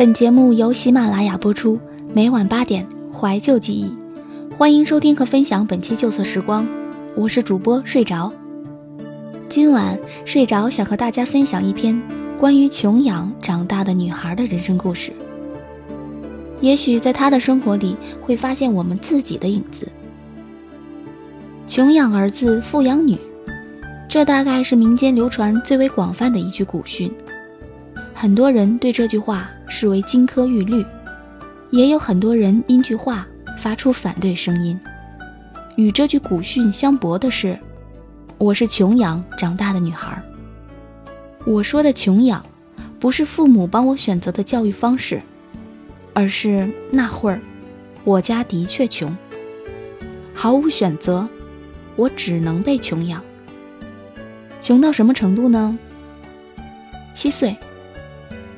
本节目由喜马拉雅播出，每晚八点，怀旧记忆，欢迎收听和分享本期旧色时光，我是主播睡着。今晚睡着想和大家分享一篇关于穷养长大的女孩的人生故事。也许在她的生活里会发现我们自己的影子。穷养儿子，富养女，这大概是民间流传最为广泛的一句古训。很多人对这句话视为金科玉律，也有很多人因句话发出反对声音。与这句古训相驳的是，我是穷养长大的女孩。我说的穷养，不是父母帮我选择的教育方式，而是那会儿，我家的确穷，毫无选择，我只能被穷养。穷到什么程度呢？七岁。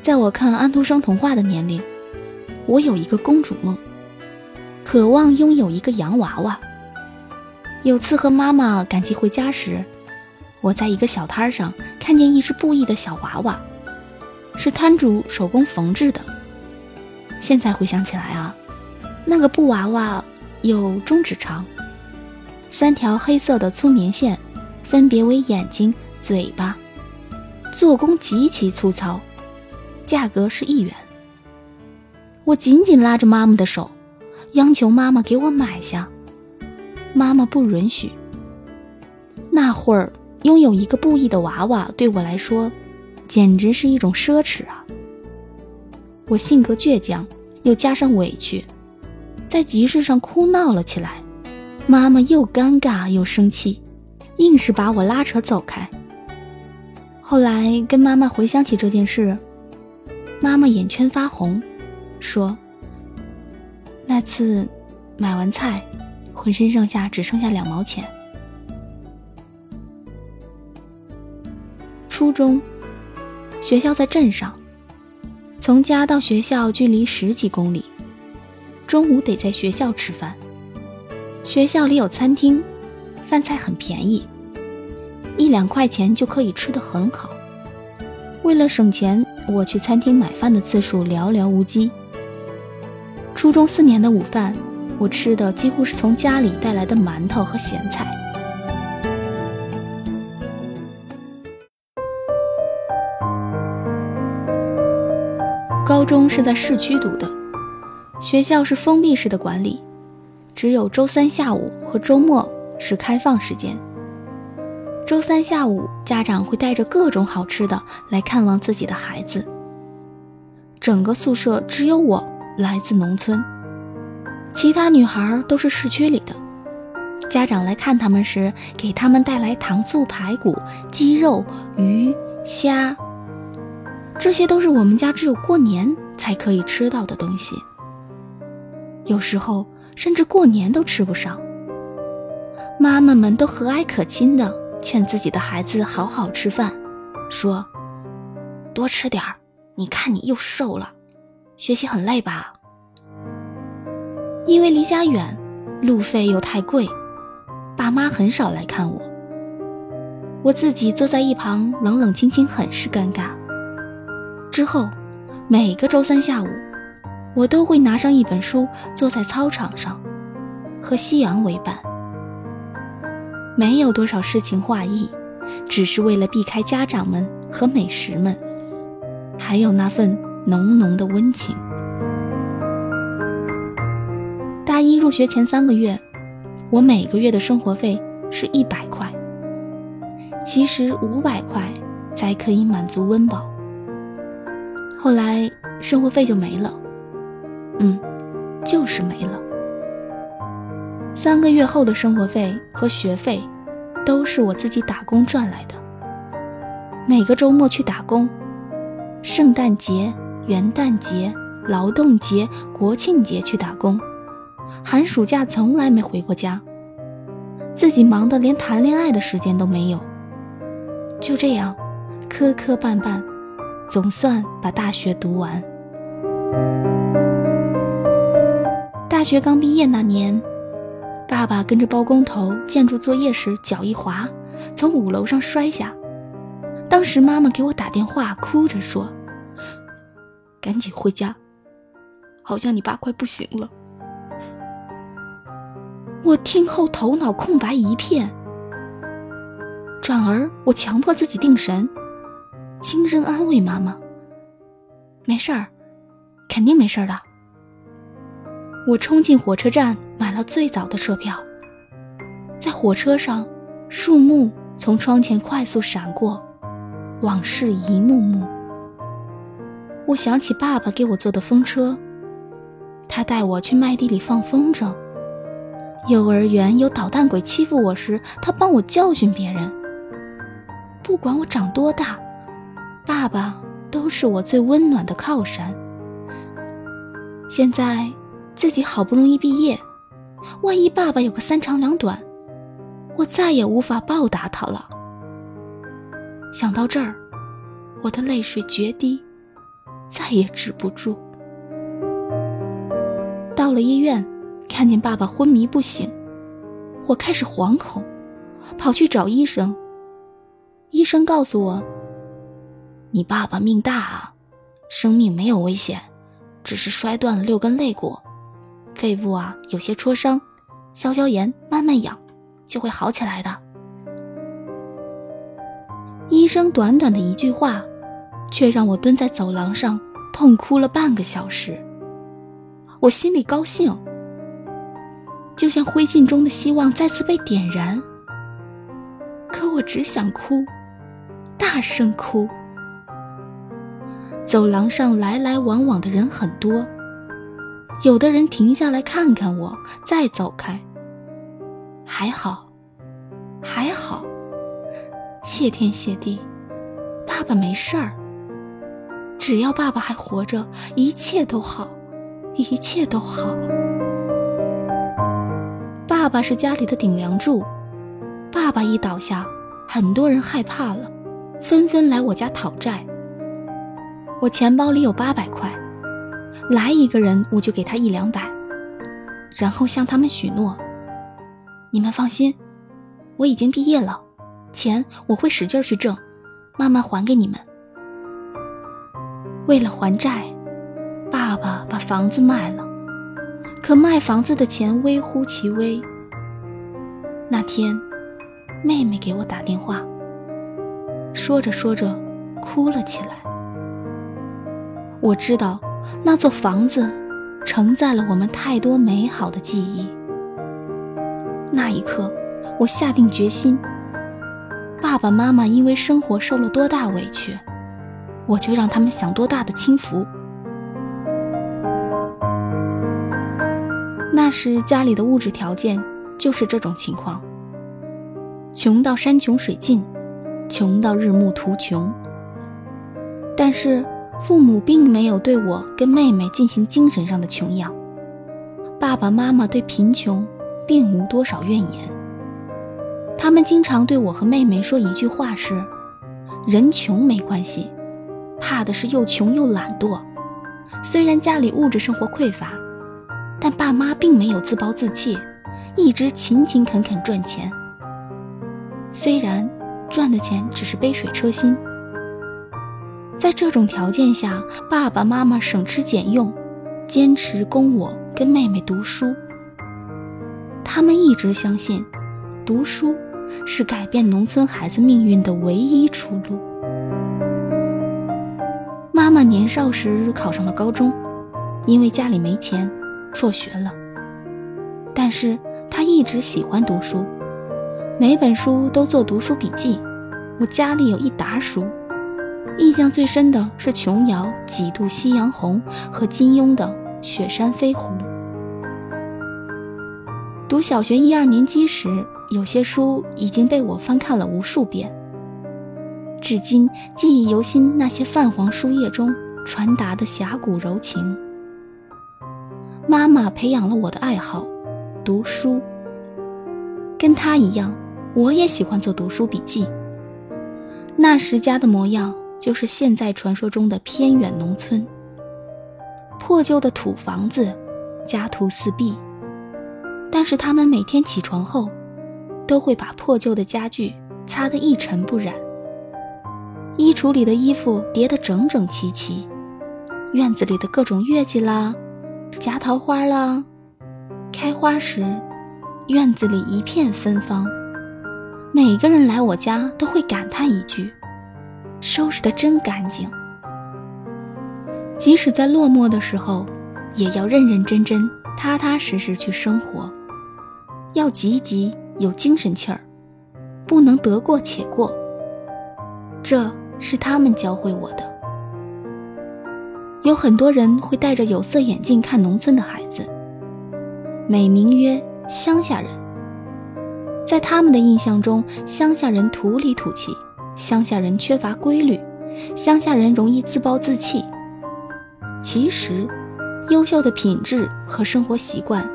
在我看安徒生童话的年龄，我有一个公主梦，渴望拥有一个洋娃娃。有次和妈妈赶集回家时，我在一个小摊上看见一只布艺的小娃娃，是摊主手工缝制的。现在回想起来啊，那个布娃娃有中指长，三条黑色的粗棉线，分别为眼睛、嘴巴，做工极其粗糙。价格是一元。我紧紧拉着妈妈的手，央求妈妈给我买下。妈妈不允许。那会儿拥有一个布艺的娃娃对我来说，简直是一种奢侈啊！我性格倔强，又加上委屈，在集市上哭闹了起来。妈妈又尴尬又生气，硬是把我拉扯走开。后来跟妈妈回想起这件事。妈妈眼圈发红，说：“那次买完菜，浑身上下只剩下两毛钱。”初中，学校在镇上，从家到学校距离十几公里，中午得在学校吃饭。学校里有餐厅，饭菜很便宜，一两块钱就可以吃得很好。为了省钱，我去餐厅买饭的次数寥寥无几。初中四年的午饭，我吃的几乎是从家里带来的馒头和咸菜。高中是在市区读的，学校是封闭式的管理，只有周三下午和周末是开放时间。周三下午，家长会带着各种好吃的来看望自己的孩子。整个宿舍只有我来自农村，其他女孩都是市区里的。家长来看他们时，给他们带来糖醋排骨、鸡肉、鱼、虾，这些都是我们家只有过年才可以吃到的东西。有时候甚至过年都吃不上。妈妈们都和蔼可亲的。劝自己的孩子好好吃饭，说：“多吃点儿，你看你又瘦了，学习很累吧？”因为离家远，路费又太贵，爸妈很少来看我。我自己坐在一旁，冷冷清清，很是尴尬。之后，每个周三下午，我都会拿上一本书，坐在操场上，和夕阳为伴。没有多少诗情画意，只是为了避开家长们和美食们，还有那份浓浓的温情。大一入学前三个月，我每个月的生活费是一百块，其实五百块才可以满足温饱。后来生活费就没了，嗯，就是没了。三个月后的生活费和学费，都是我自己打工赚来的。每个周末去打工，圣诞节、元旦节、劳动节、国庆节去打工，寒暑假从来没回过家，自己忙得连谈恋爱的时间都没有。就这样，磕磕绊绊，总算把大学读完。大学刚毕业那年。爸爸跟着包工头建筑作业时脚一滑，从五楼上摔下。当时妈妈给我打电话，哭着说：“赶紧回家，好像你爸快不行了。”我听后头脑空白一片，转而我强迫自己定神，轻声安慰妈妈：“没事儿，肯定没事儿的。”我冲进火车站，买了最早的车票。在火车上，树木从窗前快速闪过，往事一幕幕。我想起爸爸给我坐的风车，他带我去麦地里放风筝。幼儿园有捣蛋鬼欺负我时，他帮我教训别人。不管我长多大，爸爸都是我最温暖的靠山。现在自己好不容易毕业，万一爸爸有个三长两短，我再也无法报答他了。想到这儿，我的泪水决堤，再也止不住。到了医院。看见爸爸昏迷不醒，我开始惶恐，跑去找医生。医生告诉我：“你爸爸命大啊，生命没有危险，只是摔断了六根肋骨，肺部啊有些挫伤，消消炎，慢慢养，就会好起来的。”医生短短的一句话，却让我蹲在走廊上痛哭了半个小时。我心里高兴。就像灰烬中的希望再次被点燃，可我只想哭，大声哭。走廊上来来往往的人很多，有的人停下来看看我，再走开。还好，还好，谢天谢地，爸爸没事儿。只要爸爸还活着，一切都好，一切都好。爸爸是家里的顶梁柱，爸爸一倒下，很多人害怕了，纷纷来我家讨债。我钱包里有八百块，来一个人我就给他一两百，然后向他们许诺：你们放心，我已经毕业了，钱我会使劲去挣，慢慢还给你们。为了还债，爸爸把房子卖了，可卖房子的钱微乎其微。那天，妹妹给我打电话，说着说着，哭了起来。我知道，那座房子承载了我们太多美好的记忆。那一刻，我下定决心：爸爸妈妈因为生活受了多大委屈，我就让他们享多大的清福。那时家里的物质条件。就是这种情况，穷到山穷水尽，穷到日暮途穷。但是父母并没有对我跟妹妹进行精神上的穷养，爸爸妈妈对贫穷并无多少怨言。他们经常对我和妹妹说一句话是：“人穷没关系，怕的是又穷又懒惰。虽然家里物质生活匮乏，但爸妈并没有自暴自弃。”一直勤勤恳恳赚钱，虽然赚的钱只是杯水车薪。在这种条件下，爸爸妈妈省吃俭用，坚持供我跟妹妹读书。他们一直相信，读书是改变农村孩子命运的唯一出路。妈妈年少时考上了高中，因为家里没钱，辍学了。但是。她一直喜欢读书，每本书都做读书笔记。我家里有一沓书，印象最深的是琼瑶《几度夕阳红》和金庸的《雪山飞狐》。读小学一二年级时，有些书已经被我翻看了无数遍，至今记忆犹新。那些泛黄书页中传达的侠骨柔情，妈妈培养了我的爱好。读书，跟她一样，我也喜欢做读书笔记。那时家的模样，就是现在传说中的偏远农村，破旧的土房子，家徒四壁。但是他们每天起床后，都会把破旧的家具擦得一尘不染，衣橱里的衣服叠得整整齐齐，院子里的各种月季啦，夹桃花啦，开花时，院子里一片芬芳。每个人来我家都会感叹一句：“收拾的真干净。”即使在落寞的时候，也要认认真真、踏踏实实去生活，要积极有精神气儿，不能得过且过。这是他们教会我的。有很多人会戴着有色眼镜看农村的孩子，美名曰乡下人。在他们的印象中，乡下人土里土气，乡下人缺乏规律，乡下人容易自暴自弃。其实，优秀的品质和生活习惯，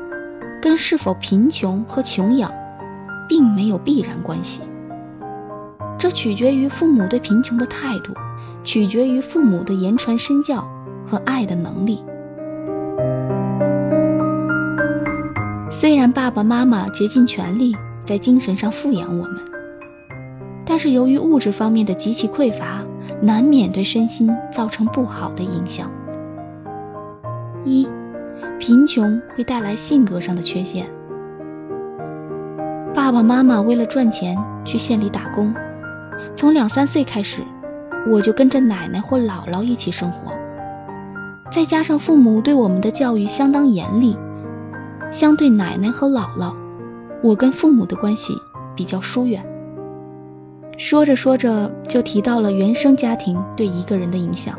跟是否贫穷和穷养，并没有必然关系。这取决于父母对贫穷的态度，取决于父母的言传身教和爱的能力。虽然爸爸妈妈竭尽全力。在精神上富养我们，但是由于物质方面的极其匮乏，难免对身心造成不好的影响。一，贫穷会带来性格上的缺陷。爸爸妈妈为了赚钱去县里打工，从两三岁开始，我就跟着奶奶或姥姥一起生活。再加上父母对我们的教育相当严厉，相对奶奶和姥姥。我跟父母的关系比较疏远。说着说着，就提到了原生家庭对一个人的影响。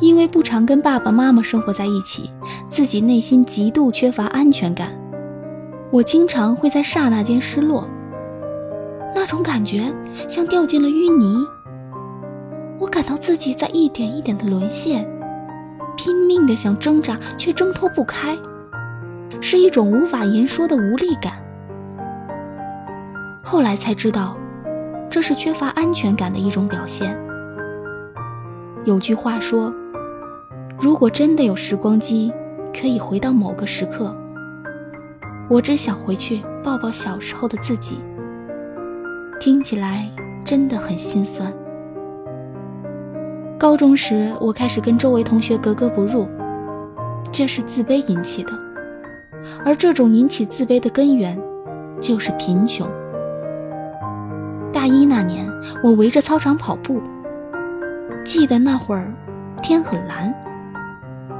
因为不常跟爸爸妈妈生活在一起，自己内心极度缺乏安全感。我经常会在刹那间失落，那种感觉像掉进了淤泥。我感到自己在一点一点的沦陷，拼命的想挣扎，却挣脱不开。是一种无法言说的无力感。后来才知道，这是缺乏安全感的一种表现。有句话说：“如果真的有时光机，可以回到某个时刻，我只想回去抱抱小时候的自己。”听起来真的很心酸。高中时，我开始跟周围同学格格不入，这是自卑引起的。而这种引起自卑的根源，就是贫穷。大一那年，我围着操场跑步，记得那会儿天很蓝，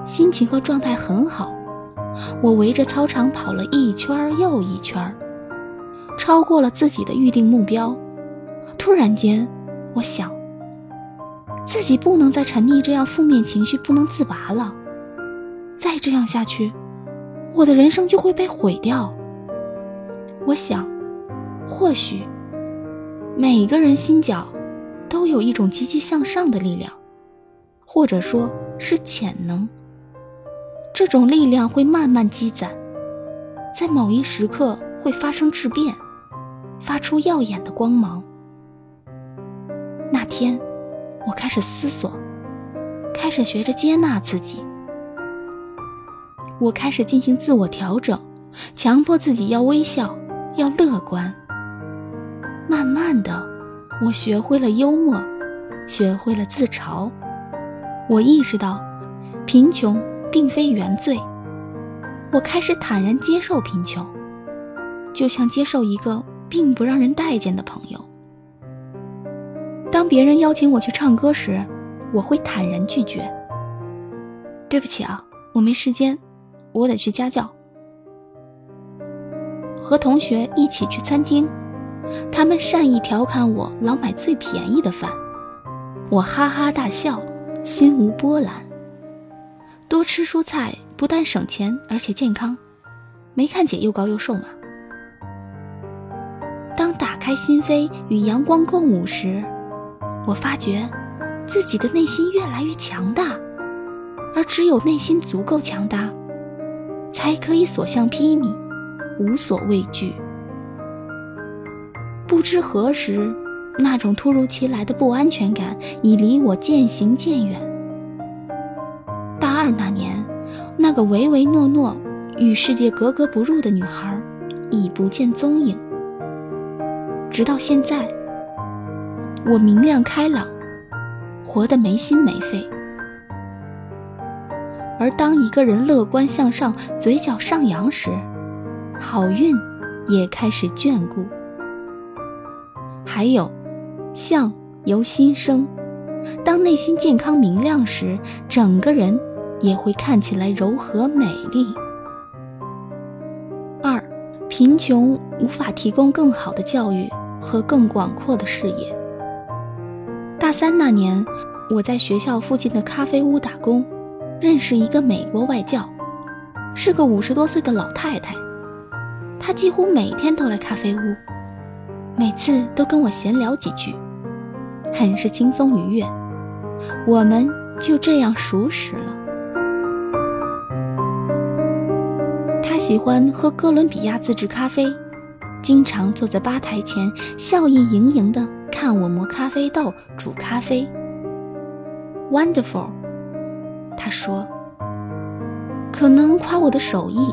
心情和状态很好。我围着操场跑了一圈又一圈，超过了自己的预定目标。突然间，我想，自己不能再沉溺这样负面情绪不能自拔了，再这样下去。我的人生就会被毁掉。我想，或许每个人心角都有一种积极向上的力量，或者说是潜能。这种力量会慢慢积攒，在某一时刻会发生质变，发出耀眼的光芒。那天，我开始思索，开始学着接纳自己。我开始进行自我调整，强迫自己要微笑，要乐观。慢慢的，我学会了幽默，学会了自嘲。我意识到，贫穷并非原罪。我开始坦然接受贫穷，就像接受一个并不让人待见的朋友。当别人邀请我去唱歌时，我会坦然拒绝。对不起啊，我没时间。我得去家教。和同学一起去餐厅，他们善意调侃我老买最便宜的饭，我哈哈大笑，心无波澜。多吃蔬菜不但省钱，而且健康，没看姐又高又瘦吗？当打开心扉与阳光共舞时，我发觉自己的内心越来越强大，而只有内心足够强大。才可以所向披靡，无所畏惧。不知何时，那种突如其来的不安全感已离我渐行渐远。大二那年，那个唯唯诺诺、与世界格格不入的女孩，已不见踪影。直到现在，我明亮开朗，活得没心没肺。而当一个人乐观向上、嘴角上扬时，好运也开始眷顾。还有，相由心生，当内心健康明亮时，整个人也会看起来柔和美丽。二，贫穷无法提供更好的教育和更广阔的视野。大三那年，我在学校附近的咖啡屋打工，认识一个美国外教，是个五十多岁的老太太。她几乎每天都来咖啡屋。每次都跟我闲聊几句，很是轻松愉悦，我们就这样熟识了。他喜欢喝哥伦比亚自制咖啡，经常坐在吧台前，笑意盈盈地看我磨咖啡豆、煮咖啡。Wonderful，他说，可能夸我的手艺，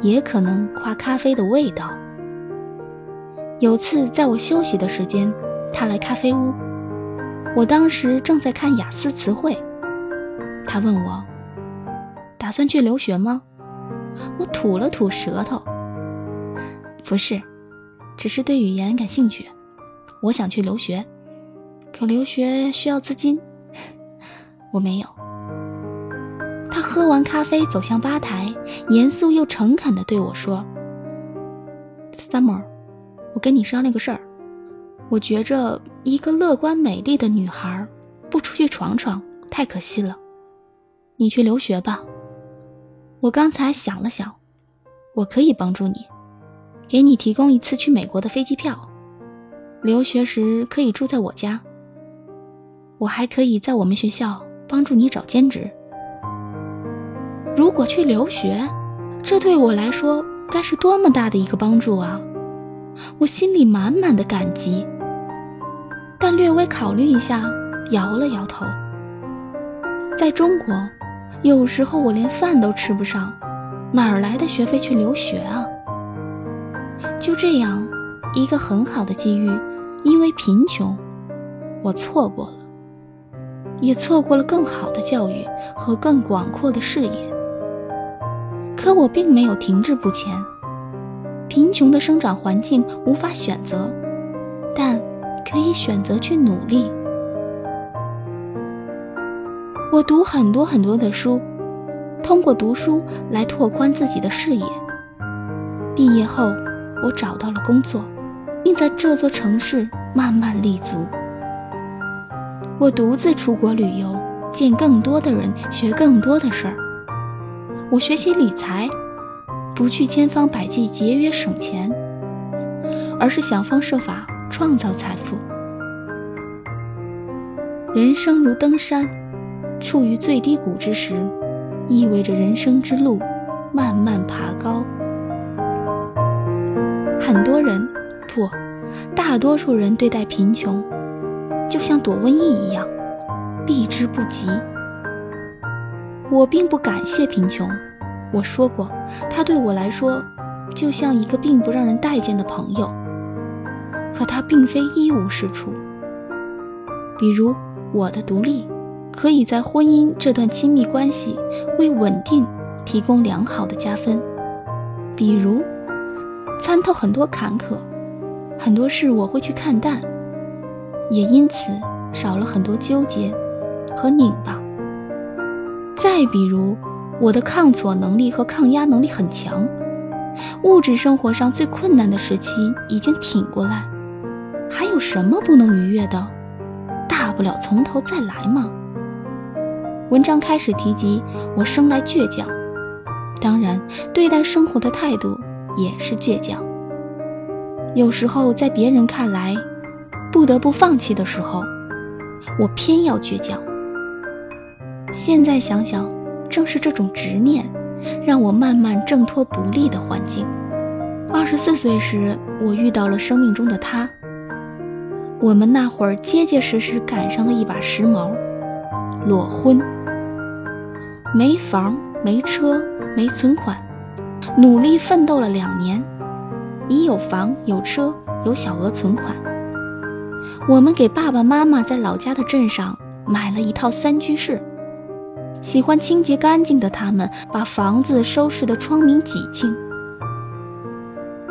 也可能夸咖啡的味道。有次在我休息的时间，他来咖啡屋。我当时正在看雅思词汇。他问我：“打算去留学吗？”我吐了吐舌头：“不是，只是对语言感兴趣。我想去留学，可留学需要资金，我没有。”他喝完咖啡，走向吧台，严肃又诚恳地对我说：“Summer。”我跟你商量个事儿，我觉着一个乐观美丽的女孩，不出去闯闯太可惜了。你去留学吧。我刚才想了想，我可以帮助你，给你提供一次去美国的飞机票。留学时可以住在我家。我还可以在我们学校帮助你找兼职。如果去留学，这对我来说该是多么大的一个帮助啊！我心里满满的感激，但略微考虑一下，摇了摇头。在中国，有时候我连饭都吃不上，哪儿来的学费去留学啊？就这样，一个很好的机遇，因为贫穷，我错过了，也错过了更好的教育和更广阔的视野。可我并没有停滞不前。贫穷的生长环境无法选择，但可以选择去努力。我读很多很多的书，通过读书来拓宽自己的视野。毕业后，我找到了工作，并在这座城市慢慢立足。我独自出国旅游，见更多的人，学更多的事儿。我学习理财。不去千方百计节约省钱，而是想方设法创造财富。人生如登山，处于最低谷之时，意味着人生之路慢慢爬高。很多人，不，大多数人对待贫穷，就像躲瘟疫一样，避之不及。我并不感谢贫穷。我说过，他对我来说，就像一个并不让人待见的朋友。可他并非一无是处。比如，我的独立，可以在婚姻这段亲密关系为稳定提供良好的加分。比如，参透很多坎坷，很多事我会去看淡，也因此少了很多纠结和拧巴。再比如。我的抗挫能力和抗压能力很强，物质生活上最困难的时期已经挺过来，还有什么不能逾越的？大不了从头再来嘛。文章开始提及我生来倔强，当然对待生活的态度也是倔强。有时候在别人看来不得不放弃的时候，我偏要倔强。现在想想。正是这种执念，让我慢慢挣脱不利的环境。二十四岁时，我遇到了生命中的他。我们那会儿结结实实赶上了一把时髦，裸婚。没房、没车、没存款，努力奋斗了两年，已有房、有车、有小额存款。我们给爸爸妈妈在老家的镇上买了一套三居室。喜欢清洁干净的他们，把房子收拾得窗明几净。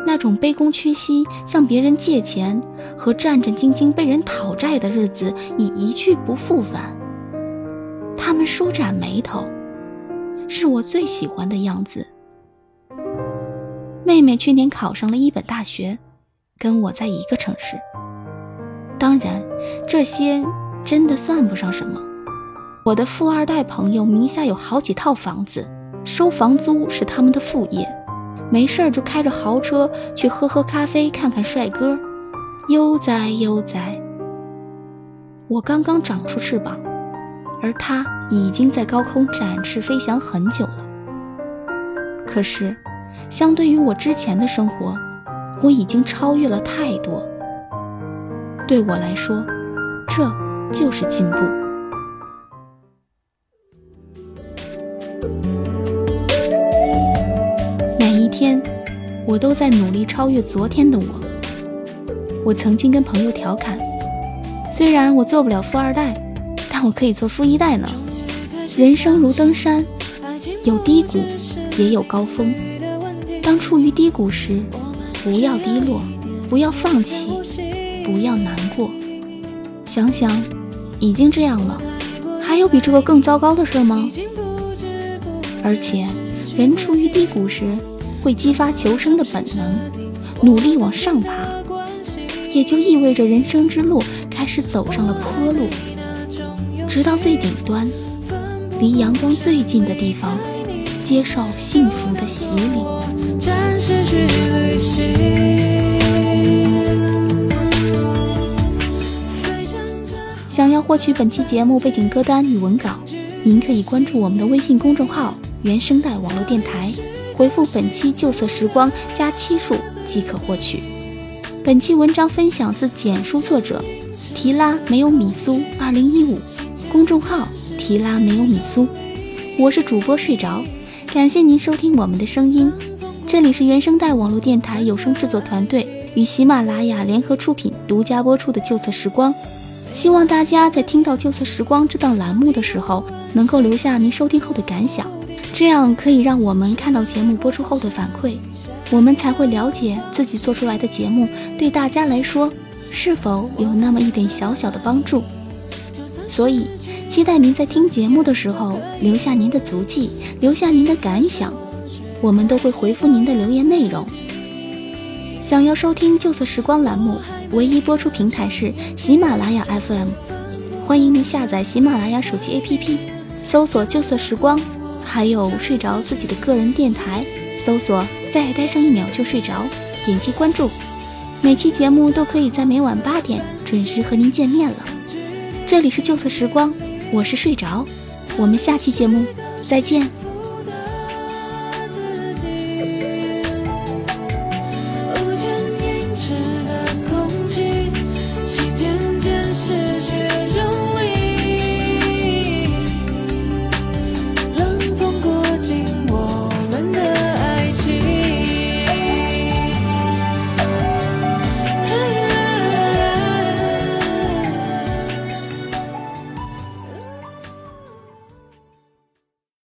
那种卑躬屈膝向别人借钱和战战兢兢被人讨债的日子已一去不复返。他们舒展眉头，是我最喜欢的样子。妹妹去年考上了一本大学，跟我在一个城市。当然，这些真的算不上什么。我的富二代朋友名下有好几套房子，收房租是他们的副业。没事儿就开着豪车去喝喝咖啡，看看帅哥，悠哉悠哉。我刚刚长出翅膀，而他已经在高空展翅飞翔很久了。可是，相对于我之前的生活，我已经超越了太多。对我来说，这就是进步。我都在努力超越昨天的我。我曾经跟朋友调侃，虽然我做不了富二代，但我可以做富一代呢。人生如登山，有低谷，也有高峰。当处于低谷时，不要低落，不要放弃，不要难过。想想，已经这样了，还有比这个更糟糕的事吗？而且，人处于低谷时。会激发求生的本能，努力往上爬，也就意味着人生之路开始走上了坡路，直到最顶端，离阳光最近的地方，接受幸福的洗礼。想要获取本期节目背景歌单与文稿，您可以关注我们的微信公众号“原声带网络电台”。回复本期旧色时光加七数即可获取。本期文章分享自简书作者提拉没有米苏二零一五公众号提拉没有米苏。我是主播睡着，感谢您收听我们的声音。这里是原声带网络电台有声制作团队与喜马拉雅联合出品、独家播出的旧色时光。希望大家在听到旧色时光这档栏目的时候，能够留下您收听后的感想。这样可以让我们看到节目播出后的反馈，我们才会了解自己做出来的节目对大家来说是否有那么一点小小的帮助。所以，期待您在听节目的时候留下您的足迹，留下您的感想，我们都会回复您的留言内容。想要收听旧色时光栏目，唯一播出平台是喜马拉雅 FM，欢迎您下载喜马拉雅手机 APP，搜索旧色时光。还有睡着自己的个人电台，搜索“再待上一秒就睡着”，点击关注，每期节目都可以在每晚八点准时和您见面了。这里是旧色时光，我是睡着，我们下期节目再见。